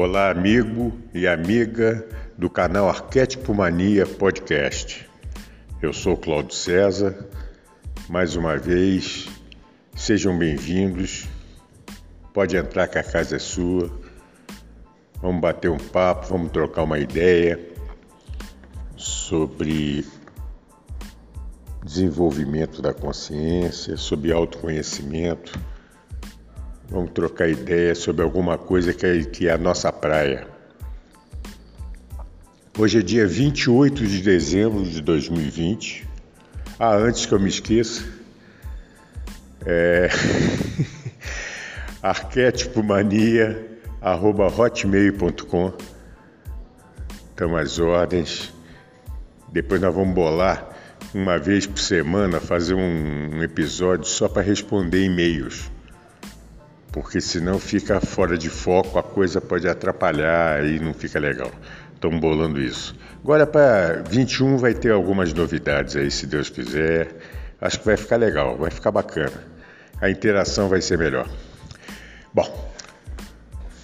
Olá, amigo e amiga do canal Arquétipo Mania Podcast. Eu sou Cláudio César. Mais uma vez, sejam bem-vindos. Pode entrar que a casa é sua. Vamos bater um papo, vamos trocar uma ideia sobre desenvolvimento da consciência, sobre autoconhecimento Vamos trocar ideia sobre alguma coisa que é, que é a nossa praia. Hoje é dia 28 de dezembro de 2020. Ah, antes que eu me esqueça, é... hotmail.com Estão as ordens. Depois nós vamos bolar uma vez por semana, fazer um episódio só para responder e-mails porque senão fica fora de foco, a coisa pode atrapalhar e não fica legal. Estamos bolando isso. Agora para 21 vai ter algumas novidades aí, se Deus quiser. Acho que vai ficar legal, vai ficar bacana. A interação vai ser melhor. Bom,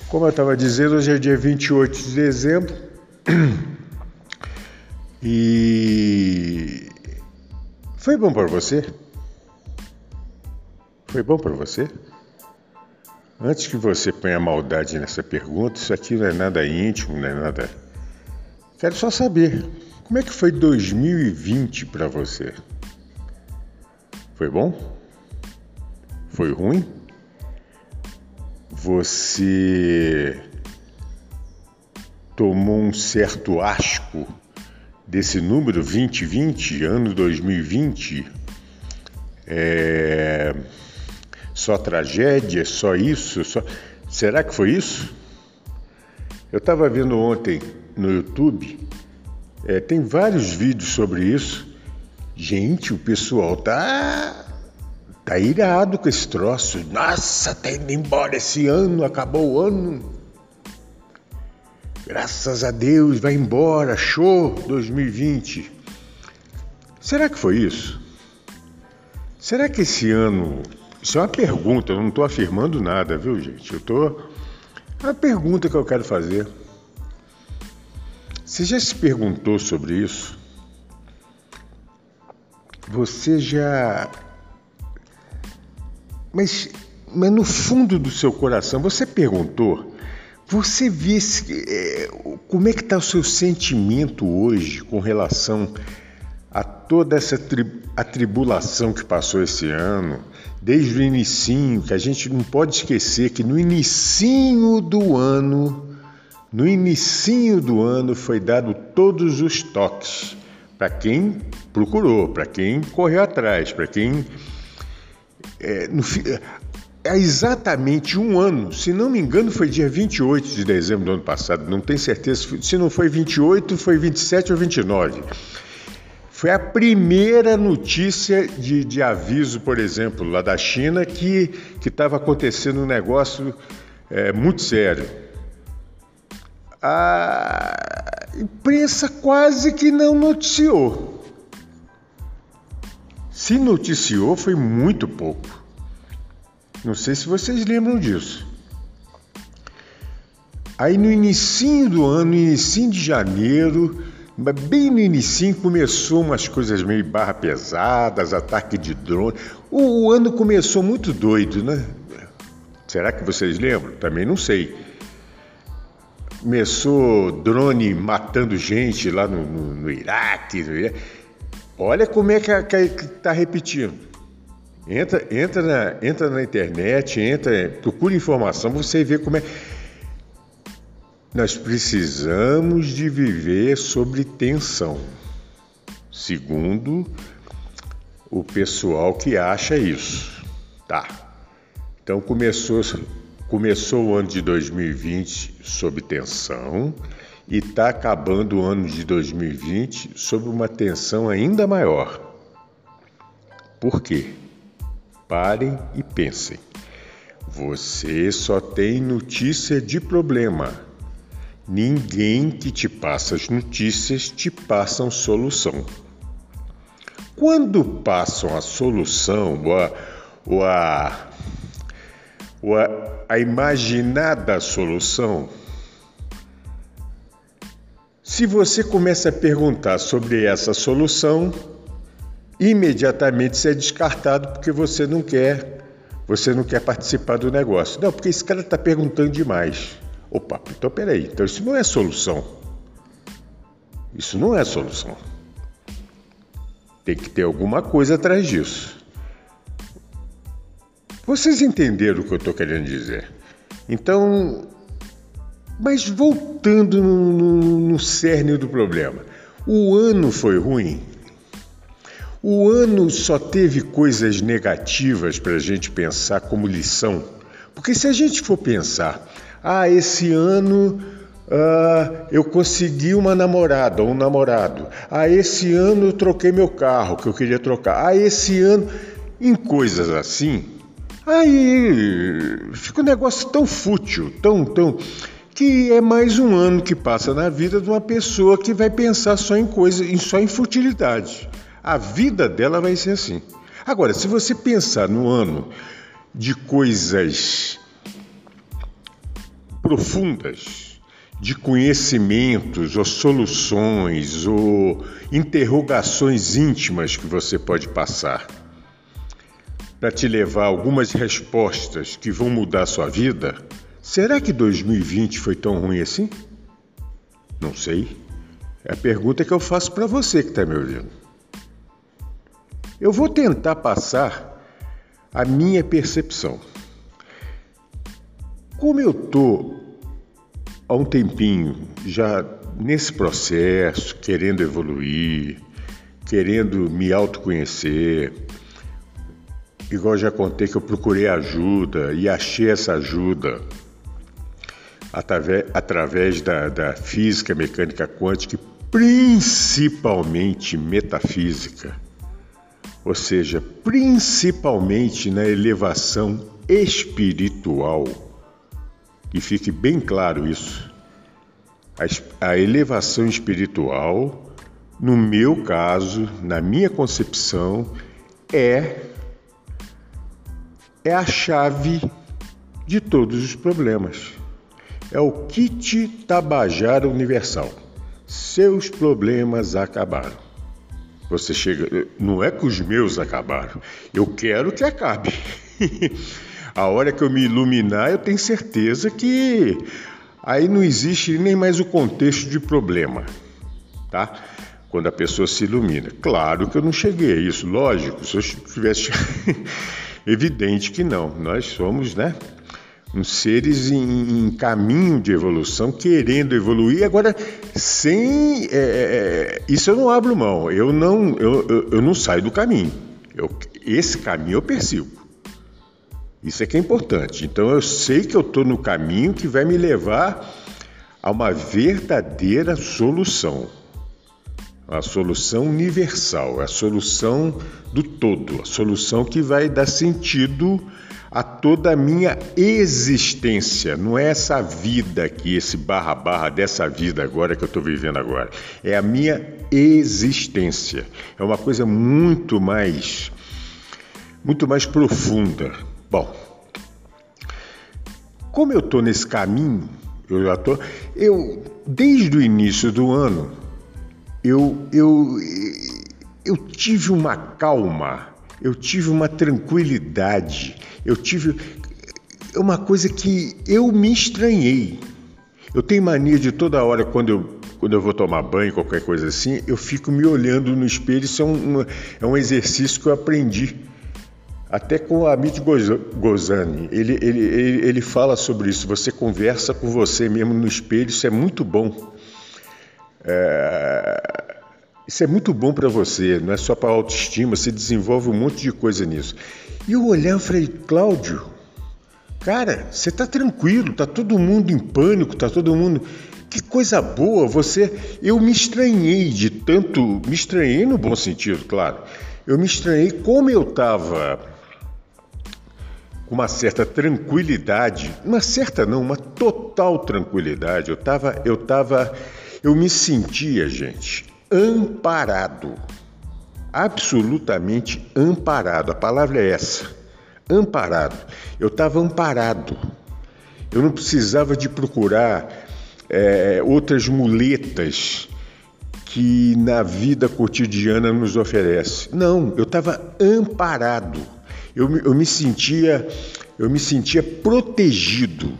como eu estava dizendo, hoje é dia 28 de dezembro. E foi bom para você? Foi bom para você? Antes que você ponha maldade nessa pergunta, isso aqui não é nada íntimo, não é nada. Quero só saber, como é que foi 2020 para você? Foi bom? Foi ruim? Você tomou um certo asco desse número 2020, ano 2020? É só tragédia, só isso? Só... Será que foi isso? Eu estava vendo ontem no YouTube, é, tem vários vídeos sobre isso. Gente, o pessoal tá, tá irado com esse troço. Nossa, tá indo embora esse ano, acabou o ano. Graças a Deus, vai embora, show 2020. Será que foi isso? Será que esse ano isso é uma pergunta, eu não estou afirmando nada, viu, gente? Eu estou. É uma pergunta que eu quero fazer. Você já se perguntou sobre isso? Você já. Mas, mas no fundo do seu coração, você perguntou? Você vê se, é, como é que está o seu sentimento hoje com relação a toda essa tri, atribulação que passou esse ano, desde o inicinho, que a gente não pode esquecer que no inicinho do ano, no inicinho do ano foi dado todos os toques para quem procurou, para quem correu atrás, para quem é, no, é exatamente um ano, se não me engano, foi dia 28 de dezembro do ano passado, não tenho certeza, se não foi 28, foi 27 ou 29. Foi a primeira notícia de, de aviso, por exemplo, lá da China, que estava acontecendo um negócio é, muito sério. A imprensa quase que não noticiou. Se noticiou, foi muito pouco. Não sei se vocês lembram disso. Aí no início do ano, no início de janeiro, Bem no início começou umas coisas meio barra pesadas, ataque de drone. O, o ano começou muito doido, né? Será que vocês lembram? Também não sei. Começou drone matando gente lá no, no, no Iraque. Olha como é que está repetindo. Entra, entra, na, entra na internet, entra, procura informação, você vê como é. Nós precisamos de viver sobre tensão, segundo o pessoal que acha isso. Tá. Então começou começou o ano de 2020 sob tensão e está acabando o ano de 2020 sob uma tensão ainda maior. Por quê? Parem e pensem. Você só tem notícia de problema. Ninguém que te passa as notícias te passam solução. Quando passam a solução ou a, ou a, ou a, a imaginada solução, se você começa a perguntar sobre essa solução, imediatamente você é descartado porque você não quer, você não quer participar do negócio. Não, porque esse cara está perguntando demais. Opa, então peraí, então isso não é solução. Isso não é solução. Tem que ter alguma coisa atrás disso. Vocês entenderam o que eu estou querendo dizer? Então, mas voltando no, no, no cerne do problema, o ano foi ruim? O ano só teve coisas negativas para a gente pensar como lição. Porque se a gente for pensar, ah, esse ano ah, eu consegui uma namorada ou um namorado. Ah, esse ano eu troquei meu carro que eu queria trocar. Ah, esse ano. Em coisas assim, aí fica um negócio tão fútil, tão, tão que é mais um ano que passa na vida de uma pessoa que vai pensar só em coisa, só em futilidade. A vida dela vai ser assim. Agora, se você pensar no ano de coisas profundas, de conhecimentos ou soluções ou interrogações íntimas que você pode passar para te levar algumas respostas que vão mudar sua vida, Será que 2020 foi tão ruim assim? Não sei. É a pergunta que eu faço para você que está me ouvindo. Eu vou tentar passar a minha percepção. Como eu estou há um tempinho já nesse processo, querendo evoluir, querendo me autoconhecer, igual já contei que eu procurei ajuda e achei essa ajuda através, através da, da física mecânica quântica, principalmente metafísica, ou seja, principalmente na elevação espiritual. E fique bem claro isso. A, a elevação espiritual, no meu caso, na minha concepção, é é a chave de todos os problemas é o kit Tabajara Universal. Seus problemas acabaram. Você chega, não é que os meus acabaram, eu quero que acabe. A hora que eu me iluminar, eu tenho certeza que aí não existe nem mais o contexto de problema, tá? Quando a pessoa se ilumina. Claro que eu não cheguei a isso, lógico, se eu tivesse evidente que não. Nós somos, né? uns seres em, em, caminho de evolução, querendo evoluir, agora sem. É, é, é, isso eu não abro mão, eu não, eu, eu, eu não saio do caminho. Eu, esse caminho eu persigo. Isso é que é importante. Então eu sei que eu estou no caminho que vai me levar a uma verdadeira solução. A solução universal, a solução do todo, a solução que vai dar sentido a toda a minha existência. Não é essa vida aqui, esse barra barra dessa vida agora que eu estou vivendo agora. É a minha existência. É uma coisa muito mais, muito mais profunda. Bom, como eu estou nesse caminho, eu já estou, eu desde o início do ano, eu eu eu tive uma calma, eu tive uma tranquilidade eu tive uma coisa que eu me estranhei. Eu tenho mania de toda hora, quando eu, quando eu vou tomar banho, qualquer coisa assim, eu fico me olhando no espelho. Isso é um, é um exercício que eu aprendi. Até com o Amit Gozani, ele, ele, ele, ele fala sobre isso. Você conversa com você mesmo no espelho, isso é muito bom. É, isso é muito bom para você, não é só para autoestima, você desenvolve um monte de coisa nisso. E eu olhei e falei, Cláudio, Cara, você está tranquilo, está todo mundo em pânico, está todo mundo. Que coisa boa, você. Eu me estranhei de tanto. Me estranhei no bom sentido, claro. Eu me estranhei como eu com uma certa tranquilidade, uma certa não, uma total tranquilidade. Eu estava, eu estava, eu me sentia, gente, amparado, absolutamente amparado. A palavra é essa, amparado. Eu estava amparado. Eu não precisava de procurar é, outras muletas que na vida cotidiana nos oferece. Não, eu estava amparado eu, eu me sentia eu me sentia protegido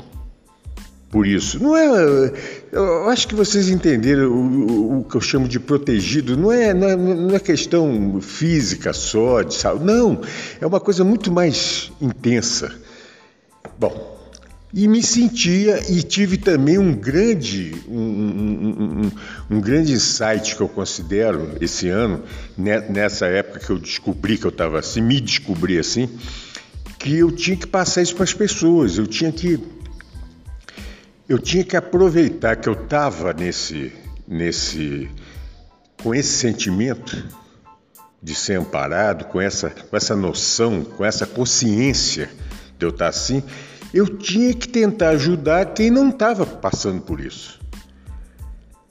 por isso. Não é, eu acho que vocês entenderam o, o, o que eu chamo de protegido. Não é, não é, não é questão física só de saúde. Não, é uma coisa muito mais intensa. Bom, e me sentia e tive também um grande um, um, um, um, grande insight que eu considero esse ano nessa época que eu descobri que eu estava assim me descobri assim que eu tinha que passar isso para as pessoas. Eu tinha que eu tinha que aproveitar que eu estava nesse nesse com esse sentimento de ser amparado com essa com essa noção com essa consciência de eu estar assim eu tinha que tentar ajudar quem não estava passando por isso.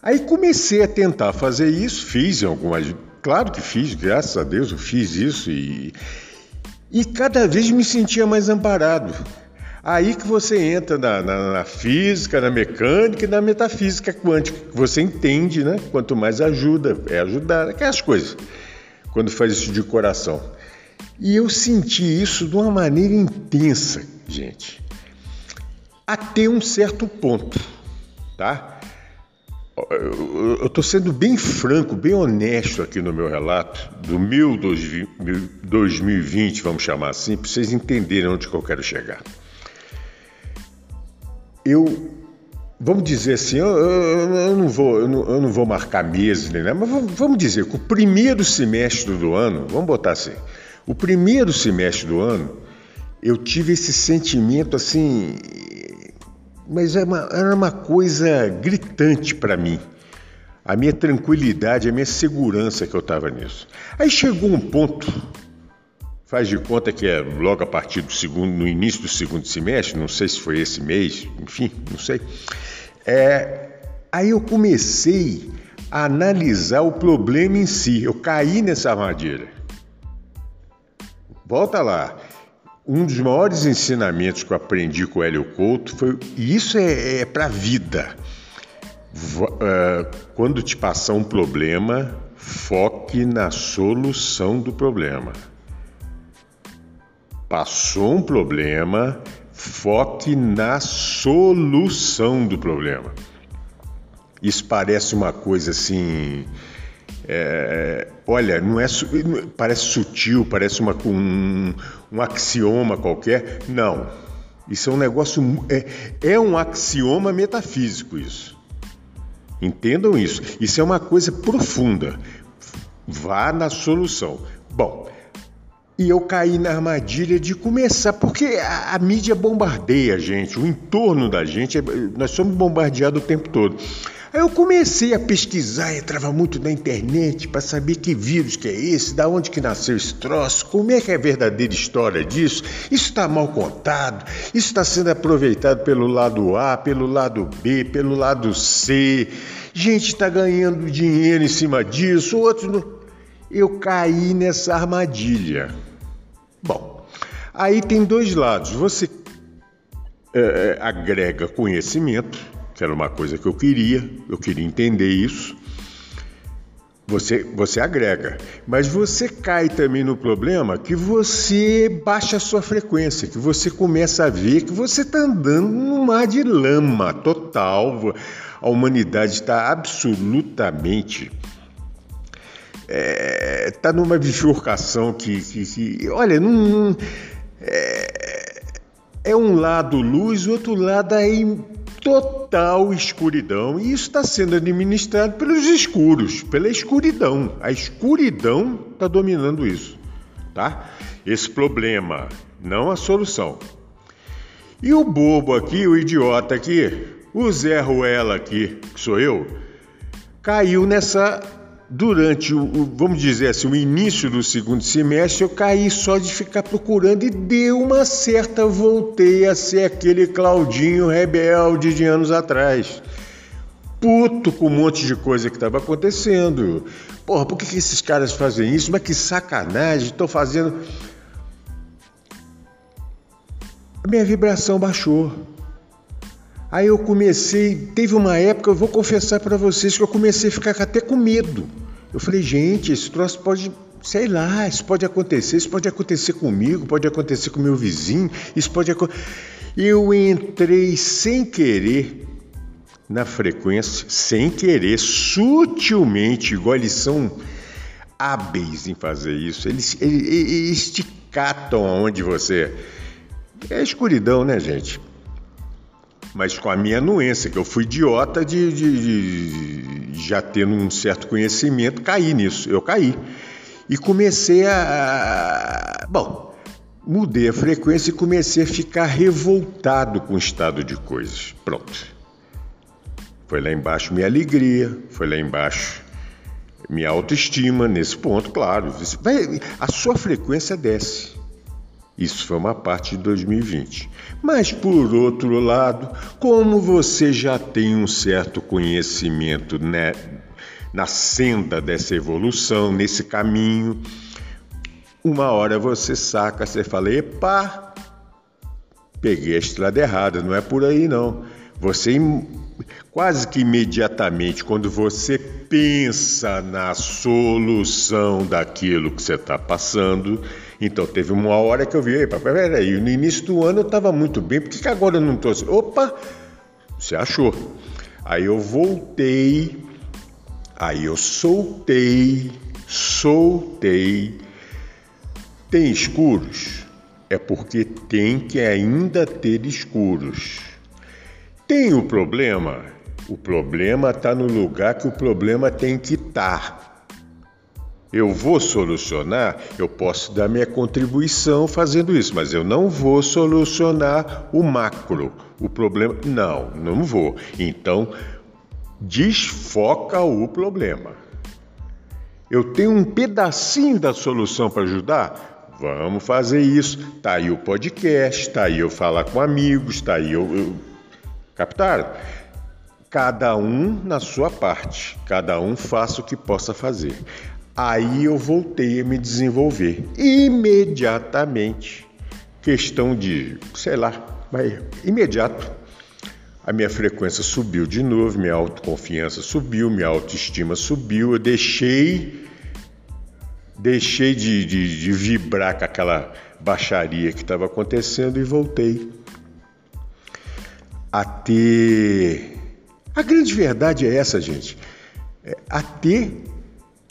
Aí comecei a tentar fazer isso, fiz algumas. Claro que fiz, graças a Deus eu fiz isso e, e cada vez me sentia mais amparado. Aí que você entra na, na, na, física, na mecânica e na metafísica quântica, você entende, né? Quanto mais ajuda, é ajudar, aquelas coisas, quando faz isso de coração. E eu senti isso de uma maneira intensa, gente até um certo ponto, tá? Eu estou sendo bem franco, bem honesto aqui no meu relato do meu 2020, vamos chamar assim, para vocês entenderem onde que eu quero chegar. Eu, vamos dizer assim, eu, eu, eu não, vou, eu não, eu não, vou marcar meses, né? mas vamos dizer que o primeiro semestre do ano, vamos botar assim, o primeiro semestre do ano, eu tive esse sentimento assim mas era é uma, era uma coisa gritante para mim. A minha tranquilidade, a minha segurança que eu estava nisso. Aí chegou um ponto, faz de conta que é logo a partir do segundo, no início do segundo semestre, não sei se foi esse mês, enfim, não sei. É, aí eu comecei a analisar o problema em si. Eu caí nessa armadilha. Volta lá. Um dos maiores ensinamentos que eu aprendi com o Hélio Couto foi, e isso é, é para a vida. É, quando te passar um problema, foque na solução do problema. Passou um problema, foque na solução do problema. Isso parece uma coisa assim é, olha, não é parece sutil, parece uma, um, um axioma qualquer. Não, isso é um negócio é, é um axioma metafísico isso. Entendam isso. Isso é uma coisa profunda. Vá na solução. Bom, e eu caí na armadilha de começar, porque a, a mídia bombardeia a gente, o entorno da gente, nós somos bombardeados o tempo todo. Aí eu comecei a pesquisar, entrava muito na internet para saber que vírus que é esse, da onde que nasceu esse troço, como é que é a verdadeira história disso. Isso está mal contado, isso está sendo aproveitado pelo lado A, pelo lado B, pelo lado C. Gente está ganhando dinheiro em cima disso, outros não. Eu caí nessa armadilha. Bom, aí tem dois lados. Você é, agrega conhecimento que era uma coisa que eu queria, eu queria entender isso. Você, você agrega, mas você cai também no problema que você baixa a sua frequência, que você começa a ver que você está andando num mar de lama total. A humanidade está absolutamente está é, tá numa bifurcação que, que, que olha, é, é, um lado luz, o outro lado é total escuridão e isso está sendo administrado pelos escuros, pela escuridão. A escuridão está dominando isso, tá? Esse problema, não a solução. E o bobo aqui, o idiota aqui, o Zé Ruela aqui, que sou eu, caiu nessa. Durante o, vamos dizer assim, o início do segundo semestre, eu caí só de ficar procurando e deu uma certa. Voltei a ser aquele Claudinho rebelde de anos atrás puto com um monte de coisa que estava acontecendo. Porra, por que, que esses caras fazem isso? Mas que sacanagem, estou fazendo. A minha vibração baixou. Aí eu comecei, teve uma época, eu vou confessar para vocês que eu comecei a ficar até com medo. Eu falei, gente, esse troço pode, sei lá, isso pode acontecer, isso pode acontecer comigo, pode acontecer com meu vizinho, isso pode acontecer. Eu entrei sem querer na frequência, sem querer, sutilmente, igual eles são hábeis em fazer isso. Eles, eles, eles aonde você. É escuridão, né, gente? Mas com a minha anuência, que eu fui idiota de, de, de já tendo um certo conhecimento, caí nisso. Eu caí. E comecei a. Bom, mudei a frequência e comecei a ficar revoltado com o estado de coisas. Pronto. Foi lá embaixo minha alegria, foi lá embaixo minha autoestima, nesse ponto, claro. A sua frequência desce. Isso foi uma parte de 2020. Mas, por outro lado, como você já tem um certo conhecimento né, na senda dessa evolução, nesse caminho, uma hora você saca, você fala: epa, peguei a estrada errada, não é por aí não. Você quase que imediatamente, quando você pensa na solução daquilo que você está passando, então teve uma hora que eu vi, peraí, no início do ano eu estava muito bem, por que, que agora eu não estou assim? Opa, você achou. Aí eu voltei, aí eu soltei, soltei. Tem escuros? É porque tem que ainda ter escuros. Tem o problema? O problema está no lugar que o problema tem que estar. Tá. Eu vou solucionar, eu posso dar minha contribuição fazendo isso, mas eu não vou solucionar o macro, o problema. Não, não vou. Então, desfoca o problema. Eu tenho um pedacinho da solução para ajudar? Vamos fazer isso. Tá aí o podcast, tá aí eu falar com amigos, tá aí eu, eu... captaram? Cada um na sua parte, cada um faça o que possa fazer. Aí eu voltei a me desenvolver imediatamente. Questão de, sei lá, vai imediato. A minha frequência subiu de novo, minha autoconfiança subiu, minha autoestima subiu. Eu deixei, deixei de, de, de vibrar com aquela baixaria que estava acontecendo e voltei a ter a grande verdade é essa, gente. É a ter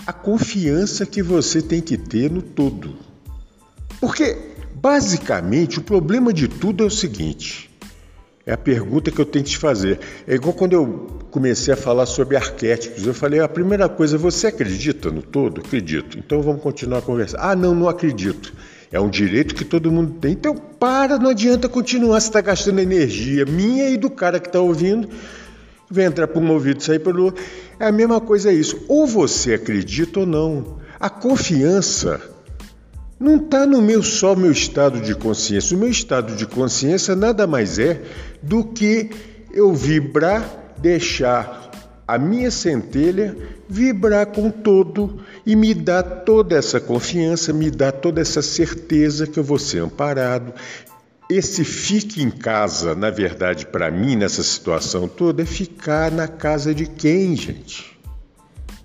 a confiança que você tem que ter no todo. Porque, basicamente, o problema de tudo é o seguinte: é a pergunta que eu tenho que te fazer. É igual quando eu comecei a falar sobre arquétipos. Eu falei: a primeira coisa, você acredita no todo? Acredito. Então vamos continuar a conversar. Ah, não, não acredito. É um direito que todo mundo tem. Então para, não adianta continuar. Você está gastando energia minha e do cara que está ouvindo Vem entrar por um ouvido e sair pelo outro. É a mesma coisa é isso. Ou você acredita ou não. A confiança não está no meu só meu estado de consciência. O meu estado de consciência nada mais é do que eu vibrar, deixar a minha centelha vibrar com todo e me dar toda essa confiança, me dar toda essa certeza que eu vou ser amparado, esse fique em casa, na verdade, para mim, nessa situação toda, é ficar na casa de quem, gente?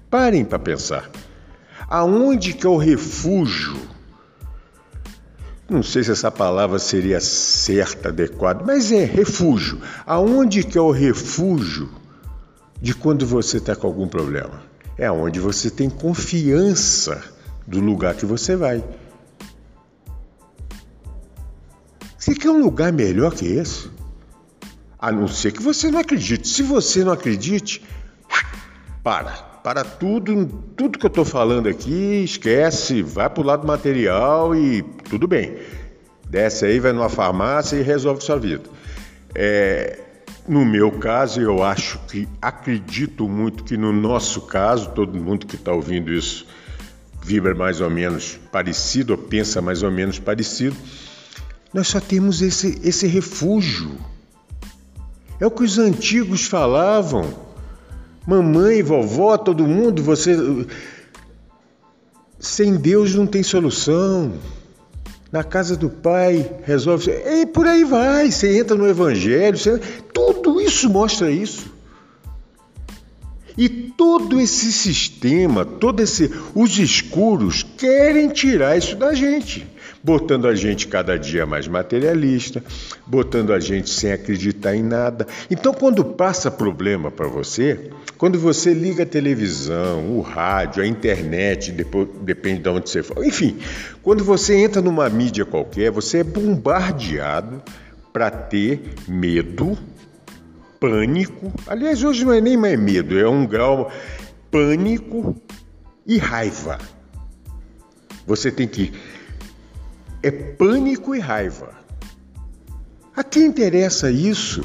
Parem para pensar. Aonde que é o refúgio? Não sei se essa palavra seria certa, adequada, mas é refúgio. Aonde que é o refúgio de quando você está com algum problema? É onde você tem confiança do lugar que você vai. Você quer um lugar melhor que esse? A não ser que você não acredite. Se você não acredite, para. Para tudo, tudo que eu estou falando aqui, esquece, vai para o lado material e tudo bem. Desce aí, vai numa farmácia e resolve sua vida. É, no meu caso, eu acho que acredito muito que no nosso caso, todo mundo que está ouvindo isso vibra mais ou menos parecido, ou pensa mais ou menos parecido, nós só temos esse, esse refúgio. É o que os antigos falavam. Mamãe, vovó, todo mundo, você. Sem Deus não tem solução. Na casa do pai resolve. E por aí vai. Você entra no Evangelho. Você... Tudo isso mostra isso. E todo esse sistema, todo esse, os escuros querem tirar isso da gente, botando a gente cada dia mais materialista, botando a gente sem acreditar em nada. Então, quando passa problema para você, quando você liga a televisão, o rádio, a internet, depois, depende de onde você for, enfim, quando você entra numa mídia qualquer, você é bombardeado para ter medo pânico. Aliás, hoje não é nem mais medo, é um grau pânico e raiva. Você tem que. É pânico e raiva. A quem interessa isso?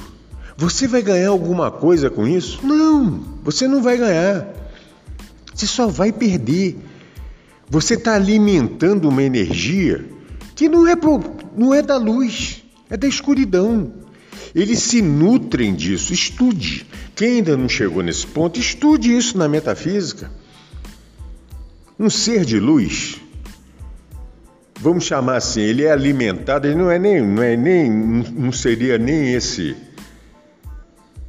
Você vai ganhar alguma coisa com isso? Não, você não vai ganhar. Você só vai perder. Você está alimentando uma energia que não é, pro, não é da luz, é da escuridão. Eles se nutrem disso. Estude. Quem ainda não chegou nesse ponto, estude isso na metafísica. Um ser de luz, vamos chamar assim, ele é alimentado, ele não é nem, não é nem, não seria nem esse,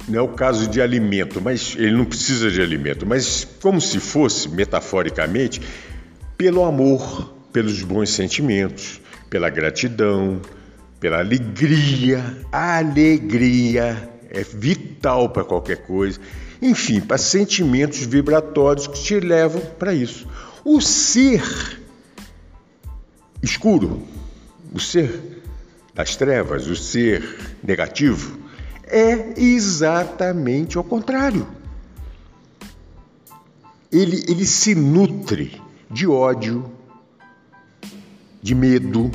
não é o caso de alimento, mas ele não precisa de alimento, mas como se fosse, metaforicamente, pelo amor, pelos bons sentimentos, pela gratidão, pela alegria. Alegria é vital para qualquer coisa. Enfim, para sentimentos vibratórios que te levam para isso. O ser escuro, o ser das trevas, o ser negativo, é exatamente o contrário. Ele, ele se nutre de ódio, de medo,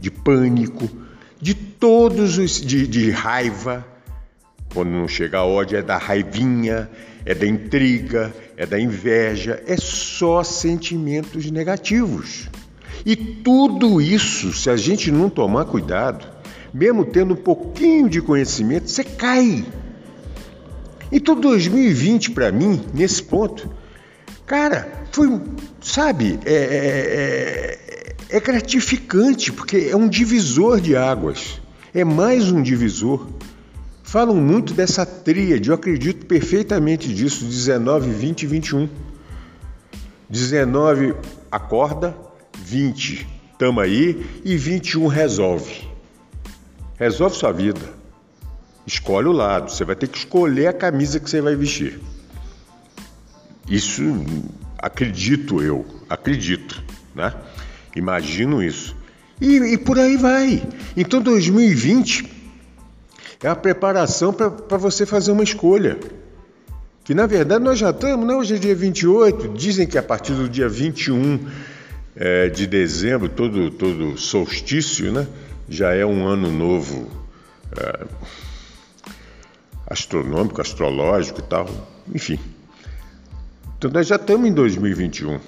de pânico, de todos os de, de raiva. Quando não chega ódio, é da raivinha, é da intriga, é da inveja, é só sentimentos negativos. E tudo isso, se a gente não tomar cuidado, mesmo tendo um pouquinho de conhecimento, você cai. Então 2020 para mim, nesse ponto, cara, foi, sabe, é, é, é é gratificante porque é um divisor de águas, é mais um divisor. Falam muito dessa tríade, eu acredito perfeitamente disso, 19, 20 e 21. 19 acorda, 20 tamo aí e 21 resolve. Resolve sua vida. Escolhe o lado, você vai ter que escolher a camisa que você vai vestir. Isso acredito eu, acredito, né? Imagino isso. E, e por aí vai. Então 2020 é a preparação para você fazer uma escolha. Que na verdade nós já estamos, né? hoje é dia 28, dizem que a partir do dia 21 é, de dezembro, todo, todo solstício, né? já é um ano novo é, astronômico, astrológico e tal, enfim. Então nós já estamos em 2021.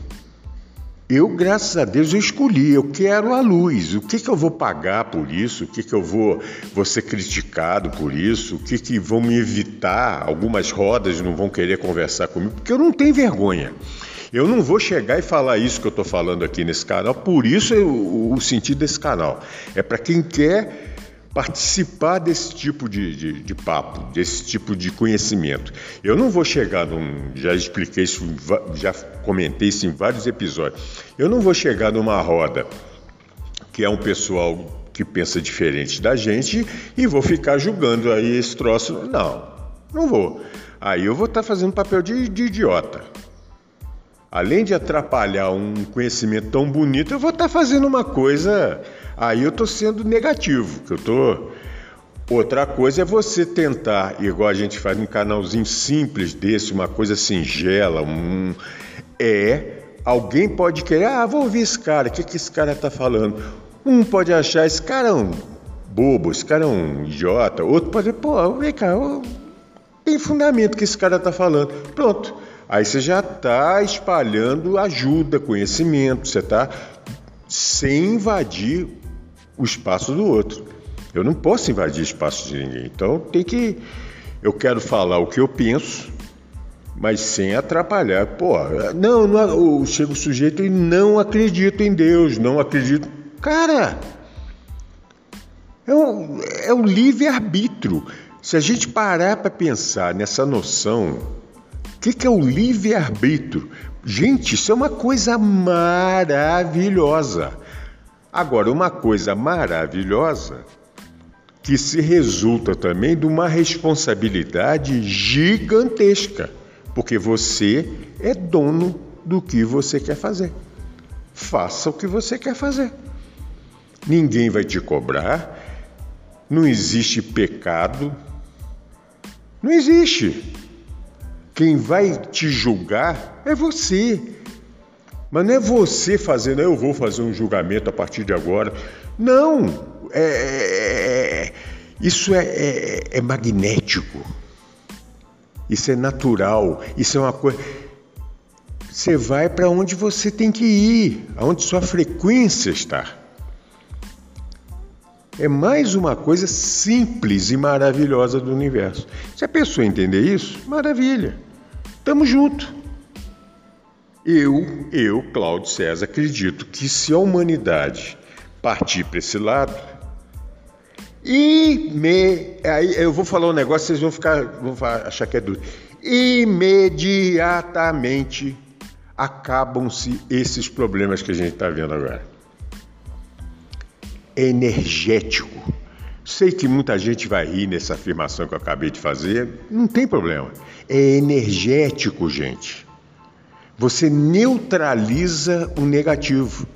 Eu, graças a Deus, eu escolhi, eu quero a luz. O que, que eu vou pagar por isso? O que, que eu vou, vou ser criticado por isso? O que, que vão me evitar? Algumas rodas não vão querer conversar comigo, porque eu não tenho vergonha. Eu não vou chegar e falar isso que eu estou falando aqui nesse canal, por isso o, o sentido desse canal. É para quem quer participar desse tipo de, de, de, papo, desse tipo de conhecimento. Eu não vou chegar num. Já expliquei isso, já comentei isso em vários episódios. Eu não vou chegar numa roda que é um pessoal que pensa diferente da gente e vou ficar julgando aí esse troço. Não, não vou. Aí eu vou estar tá fazendo papel de, de idiota. Além de atrapalhar um conhecimento tão bonito, eu vou estar tá fazendo uma coisa aí eu estou sendo negativo, que eu tô Outra coisa é você tentar, igual a gente faz num canalzinho simples desse, uma coisa singela, um é alguém pode querer, ah, vou ouvir esse cara, o que, que esse cara está falando? Um pode achar esse cara um bobo, esse cara é um idiota. Outro pode pô, vem cá, tem fundamento que esse cara está falando. Pronto. Aí você já está espalhando ajuda, conhecimento, você está sem invadir o espaço do outro. Eu não posso invadir o espaço de ninguém. Então tem que. Eu quero falar o que eu penso, mas sem atrapalhar. Pô, não, não chega o sujeito e não acredita em Deus, não acredita. Cara, é o, é o livre-arbítrio. Se a gente parar para pensar nessa noção, que, que é o livre-arbítrio? Gente, isso é uma coisa maravilhosa. Agora, uma coisa maravilhosa que se resulta também de uma responsabilidade gigantesca, porque você é dono do que você quer fazer. Faça o que você quer fazer. Ninguém vai te cobrar, não existe pecado, não existe. Quem vai te julgar é você. Mas não é você fazendo, eu vou fazer um julgamento a partir de agora. Não! É, é, é isso é, é, é magnético. Isso é natural. Isso é uma coisa. Você vai para onde você tem que ir, aonde sua frequência está. É mais uma coisa simples e maravilhosa do universo. Se a pessoa entender isso, maravilha. Tamo junto. Eu, eu, Cláudio César, acredito que se a humanidade partir para esse lado, e me, aí eu vou falar um negócio, vocês vão ficar, vão achar que é duro. Imediatamente acabam-se esses problemas que a gente está vendo agora energético. Sei que muita gente vai rir nessa afirmação que eu acabei de fazer, não tem problema. É energético, gente. Você neutraliza o negativo,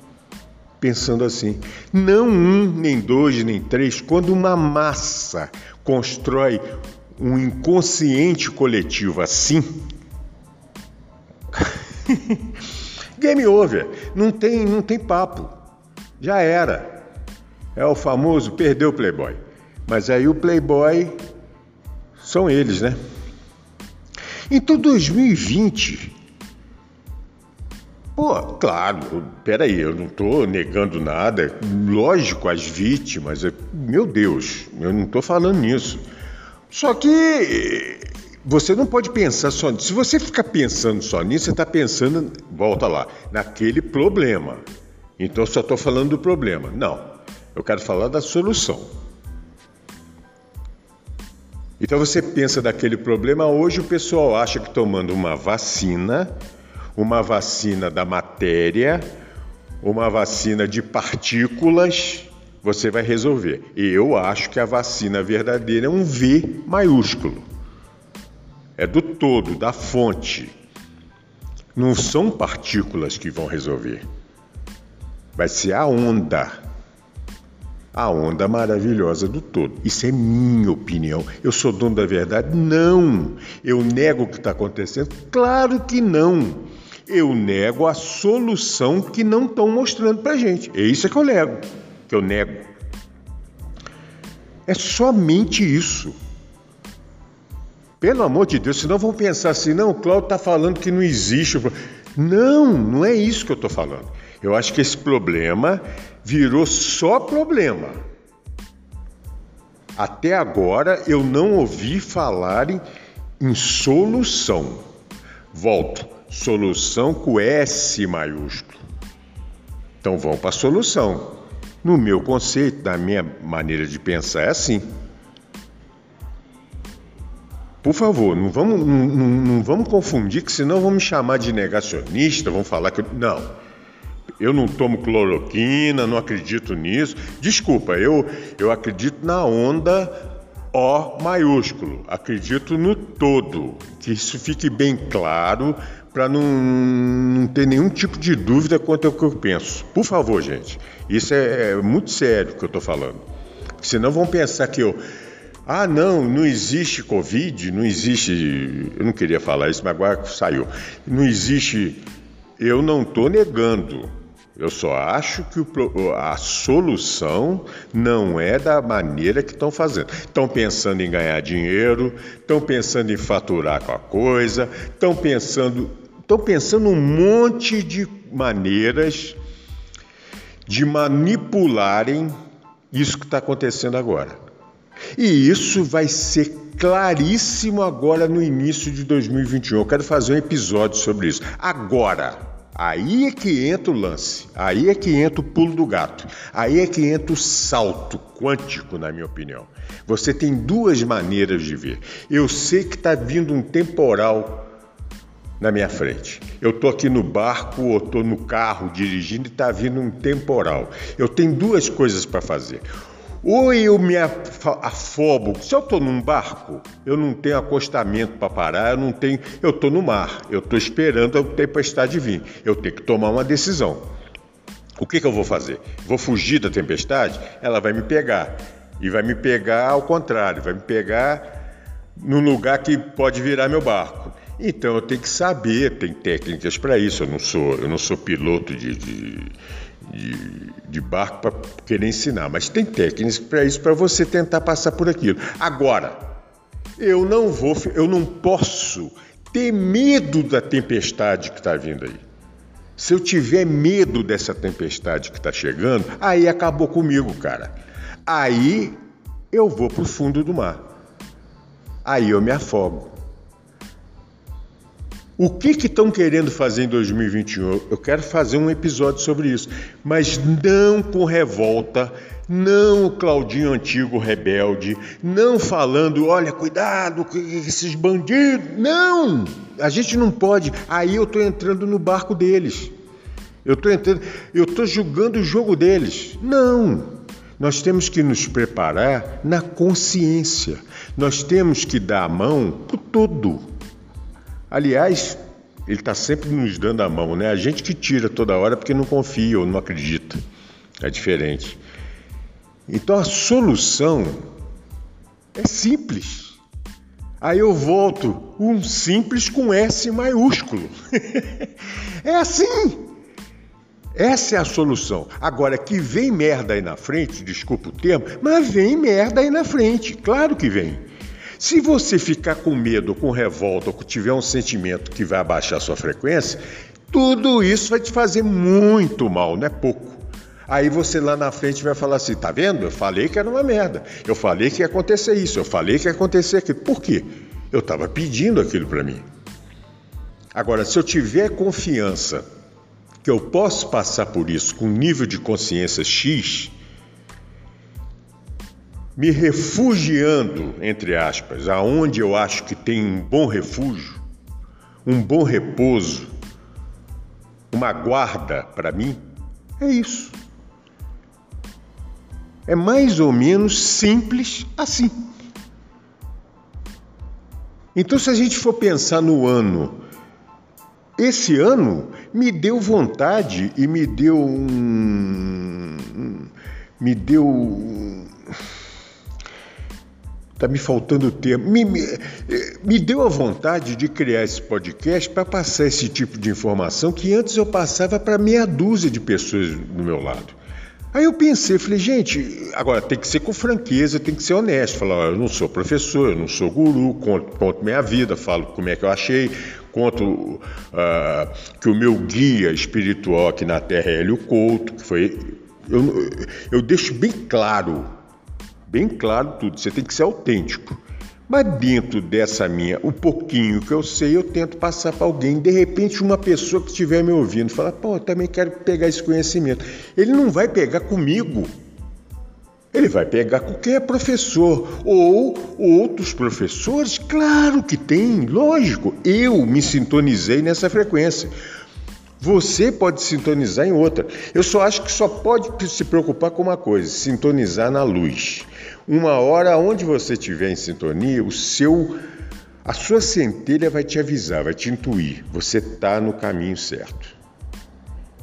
pensando assim. Não um, nem dois, nem três. Quando uma massa constrói um inconsciente coletivo assim, game over. Não tem, não tem papo. Já era. É o famoso perdeu o Playboy. Mas aí o Playboy são eles, né? Então 2020. Pô, claro, peraí, eu não estou negando nada. Lógico, as vítimas, meu Deus, eu não estou falando nisso. Só que você não pode pensar só nisso. Se você ficar pensando só nisso, você está pensando, volta lá, naquele problema. Então só estou falando do problema. Não. Eu quero falar da solução. Então você pensa daquele problema, hoje o pessoal acha que tomando uma vacina, uma vacina da matéria, uma vacina de partículas, você vai resolver. E eu acho que a vacina verdadeira é um V maiúsculo. É do todo, da fonte. Não são partículas que vão resolver. Vai ser a onda a onda maravilhosa do todo. Isso é minha opinião. Eu sou dono da verdade? Não. Eu nego o que está acontecendo? Claro que não. Eu nego a solução que não estão mostrando para gente. É isso que eu nego. Que eu nego. É somente isso. Pelo amor de Deus, senão vão pensar assim, não, o Cláudio está falando que não existe. Não, não é isso que eu estou falando. Eu acho que esse problema virou só problema. Até agora eu não ouvi falarem em solução. Volto, solução com S maiúsculo. Então vão para a solução. No meu conceito, na minha maneira de pensar, é assim. Por favor, não vamos, não, não, não vamos confundir, que senão vão me chamar de negacionista, vão falar que. Não. Eu não tomo cloroquina, não acredito nisso. Desculpa, eu, eu acredito na onda O maiúsculo. Acredito no todo. Que isso fique bem claro para não, não, ter nenhum tipo de dúvida quanto ao que eu penso. Por favor, gente. Isso é, é muito sério que eu estou falando. Senão vão pensar que eu. Ah, não, não existe Covid, não existe. Eu não queria falar isso, mas agora saiu. Não existe. Eu não estou negando Eu só acho que o, a solução não é da maneira que estão fazendo. Estão pensando em ganhar dinheiro, estão pensando em faturar com a coisa, estão pensando, estão pensando um monte de maneiras de manipularem isso que está acontecendo agora. E isso vai ser claríssimo agora no início de 2021. Eu quero fazer um episódio sobre isso. Agora. Aí é que entra o lance, aí é que entra o pulo do gato, aí é que entra o salto quântico, na minha opinião. Você tem duas maneiras de ver. Eu sei que está vindo um temporal na minha frente. Eu estou aqui no barco ou estou no carro dirigindo e está vindo um temporal. Eu tenho duas coisas para fazer. Ou eu me afobo. Se eu estou num barco, eu não tenho acostamento para parar, eu não tenho. Eu estou no mar, eu estou esperando a tempestade vir. Eu tenho que tomar uma decisão. O que, que eu vou fazer? Vou fugir da tempestade? Ela vai me pegar. E vai me pegar ao contrário, vai me pegar no lugar que pode virar meu barco. Então eu tenho que saber, tem técnicas para isso. Eu não sou, eu não sou piloto de, de de, de barco para querer ensinar, mas tem técnicas para isso, para você tentar passar por aquilo. Agora, eu não vou, eu não posso ter medo da tempestade que está vindo aí. Se eu tiver medo dessa tempestade que está chegando, aí acabou comigo, cara. Aí eu vou para o fundo do mar. Aí eu me afogo. O que estão que querendo fazer em 2021? Eu quero fazer um episódio sobre isso, mas não com revolta, não o Claudinho antigo rebelde, não falando, olha, cuidado com esses bandidos. Não! A gente não pode. Aí eu estou entrando no barco deles. Eu estou entrando, eu estou julgando o jogo deles. Não! Nós temos que nos preparar na consciência. Nós temos que dar a mão por tudo. Aliás, ele está sempre nos dando a mão, né? A gente que tira toda hora porque não confia ou não acredita. É diferente. Então a solução é simples. Aí eu volto, um simples com S maiúsculo. é assim. Essa é a solução. Agora, que vem merda aí na frente, desculpa o termo, mas vem merda aí na frente, claro que vem. Se você ficar com medo, com revolta, ou tiver um sentimento que vai abaixar sua frequência, tudo isso vai te fazer muito mal, não é pouco. Aí você lá na frente vai falar assim: tá vendo? Eu falei que era uma merda. Eu falei que ia acontecer isso. Eu falei que ia acontecer aquilo. Por quê? Eu estava pedindo aquilo para mim. Agora, se eu tiver confiança que eu posso passar por isso com um nível de consciência X, me refugiando, entre aspas, aonde eu acho que tem um bom refúgio, um bom repouso, uma guarda para mim, é isso. É mais ou menos simples assim. Então, se a gente for pensar no ano, esse ano me deu vontade e me deu um. me deu. Um, Está me faltando tempo. Me, me, me, deu a vontade de criar esse podcast para passar esse tipo de informação que antes eu passava para meia dúzia de pessoas do meu lado. Aí eu pensei, falei, gente, agora tem que ser com franqueza, tem que ser honesto. Falar, eu não sou professor, eu não sou guru, conto, conto minha vida, falo como é que eu achei, conto uh, que o meu guia espiritual aqui na Terra é Hélio Couto, que foi. Eu, eu deixo bem claro Bem claro tudo, você tem que ser autêntico. Mas dentro dessa minha, o pouquinho que eu sei, eu tento passar para alguém. De repente, uma pessoa que estiver me ouvindo fala: pô, eu também quero pegar esse conhecimento. Ele não vai pegar comigo. Ele vai pegar com quem é professor ou outros professores. Claro que tem, lógico. Eu me sintonizei nessa frequência. Você pode sintonizar em outra. Eu só acho que só pode se preocupar com uma coisa: sintonizar na luz. Uma hora onde você estiver em sintonia, o seu a sua centelha vai te avisar, vai te intuir. Você está no caminho certo.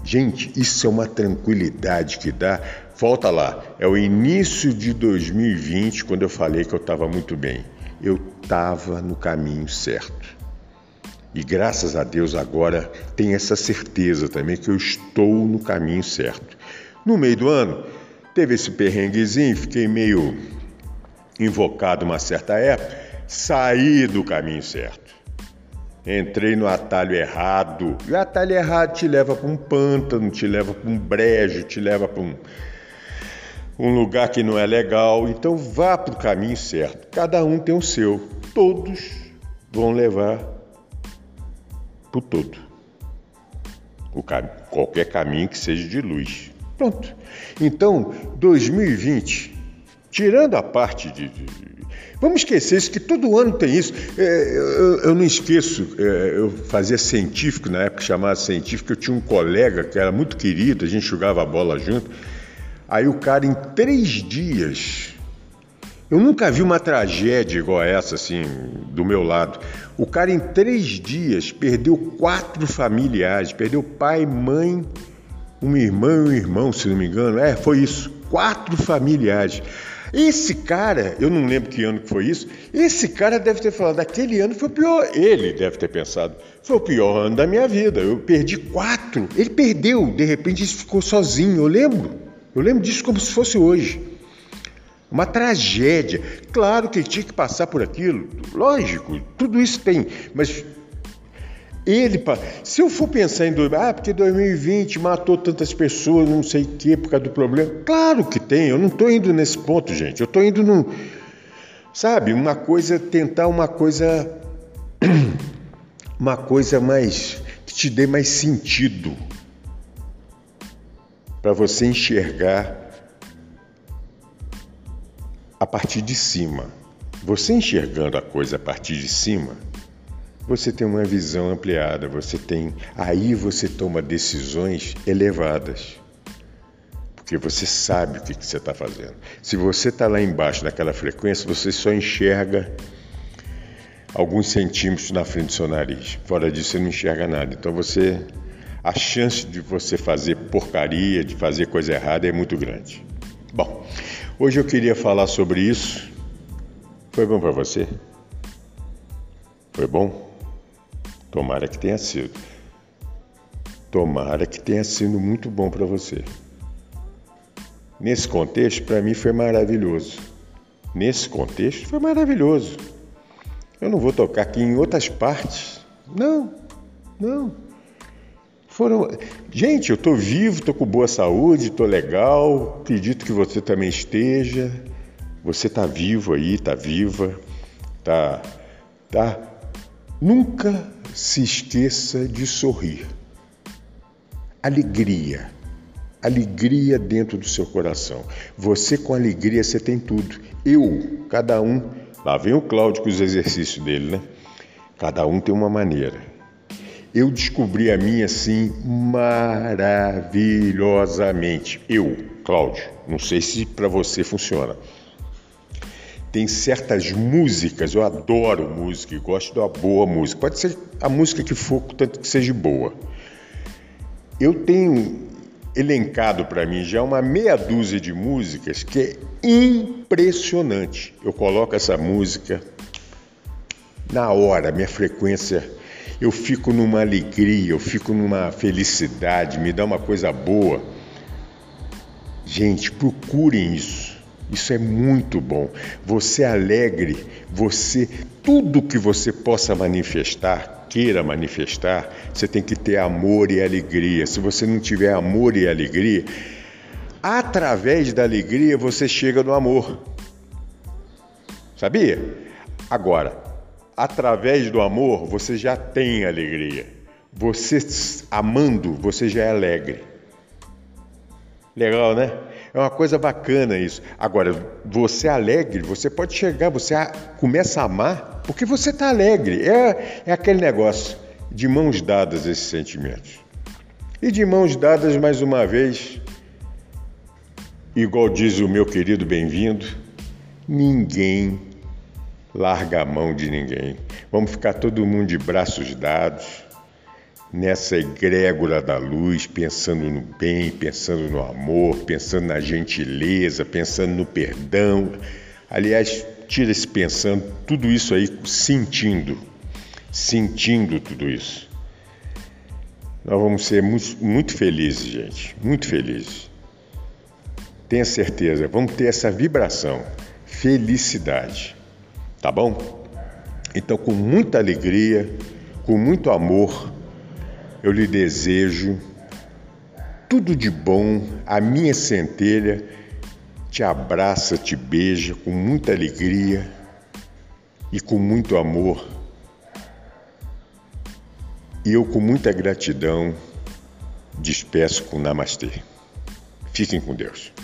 Gente, isso é uma tranquilidade que dá. Volta lá, é o início de 2020 quando eu falei que eu estava muito bem. Eu estava no caminho certo. E graças a Deus agora tenho essa certeza também que eu estou no caminho certo. No meio do ano, teve esse perrenguezinho, fiquei meio invocado uma certa época, saí do caminho certo. Entrei no atalho errado. E o atalho errado te leva para um pântano, te leva para um brejo, te leva para um, um lugar que não é legal. Então vá para o caminho certo. Cada um tem o seu. Todos vão levar para todo. O qualquer caminho que seja de luz. Pronto. Então, 2020, tirando a parte de, de Vamos esquecer isso, que todo ano tem isso. É, eu, eu, não esqueço, é, eu fazia científico, na época chamava científico, eu tinha um colega que era muito querido, a gente jogava a bola junto. Aí o cara, em três dias, eu nunca vi uma tragédia igual essa, assim, do meu lado. O cara, em três dias, perdeu quatro familiares, perdeu pai, mãe, uma irmã e um irmão, se não me engano. É, foi isso, quatro familiares. Esse cara, eu não lembro que ano que foi isso, esse cara deve ter falado, aquele ano foi o pior. Ele deve ter pensado, foi o pior ano da minha vida. Eu perdi quatro. Ele perdeu, de repente ficou sozinho. Eu lembro. Eu lembro disso como se fosse hoje. Uma tragédia. Claro que ele tinha que passar por aquilo, lógico, tudo isso tem, mas ele, se eu for pensar em ah, porque 2020 matou tantas pessoas, não sei o que, por causa do problema. Claro que tem, eu não estou indo nesse ponto, gente. Eu estou indo no. Sabe, uma coisa, tentar uma coisa. Uma coisa mais. que te dê mais sentido. Para você enxergar a partir de cima. Você enxergando a coisa a partir de cima você tem uma visão ampliada, você tem. Aí você toma decisões elevadas. Porque você sabe o que, que você está fazendo. Se você está lá embaixo naquela frequência, você só enxerga alguns centímetros na frente do seu nariz. Fora disso, você não enxerga nada. Então você. A chance de você fazer porcaria, de fazer coisa errada é muito grande. Bom, hoje eu queria falar sobre isso. Foi bom para você? Foi bom? Tomara que tenha sido. Tomara que tenha sido muito bom para você. Nesse contexto, para mim foi maravilhoso. Nesse contexto, foi maravilhoso. Eu não vou tocar aqui em outras partes. Não, não. Foram. Gente, eu estou vivo, estou com boa saúde, estou legal. Acredito que você também esteja. Você está vivo aí, está viva, tá, tá. Nunca se esqueça de sorrir. Alegria. Alegria dentro do seu coração. Você com alegria você tem tudo. Eu, cada um. Lá vem o Cláudio com os exercícios dele, né? Cada um tem uma maneira. Eu descobri a minha assim maravilhosamente. Eu, Cláudio, não sei se para você funciona tem certas músicas, eu adoro música e gosto de uma boa música. Pode ser a música que for, tanto que seja boa. Eu tenho elencado para mim já uma meia dúzia de músicas que é impressionante. Eu coloco essa música na hora, minha frequência, eu fico numa alegria, eu fico numa felicidade, me dá uma coisa boa. Gente, procurem isso. Isso é muito bom. Você é alegre, você tudo que você possa manifestar, queira manifestar, você tem que ter amor e alegria. Se você não tiver amor e alegria, através da alegria você chega no amor. Sabia? Agora, através do amor você já tem alegria. Você amando, você já é alegre. Legal, né? É uma coisa bacana isso. Agora, você é alegre, você pode chegar, você começa a amar porque você está alegre. É, é aquele negócio de mãos dadas esses sentimentos. E de mãos dadas, mais uma vez, igual diz o meu querido bem-vindo, ninguém larga a mão de ninguém. Vamos ficar todo mundo de braços dados nessa egrégora da luz, pensando no bem, pensando no amor, pensando na gentileza, pensando no perdão. Aliás, tira esse pensando, tudo isso aí sentindo. sentindo tudo isso. Nós vamos ser muito, muito felizes, gente, muito felizes. Tenha certeza, vamos ter essa vibração, felicidade, tá bom? Então, com muita alegria, com muito amor, eu lhe desejo tudo de bom, a minha centelha te abraça, te beija com muita alegria e com muito amor. E eu, com muita gratidão, despeço com Namastê. Fiquem com Deus.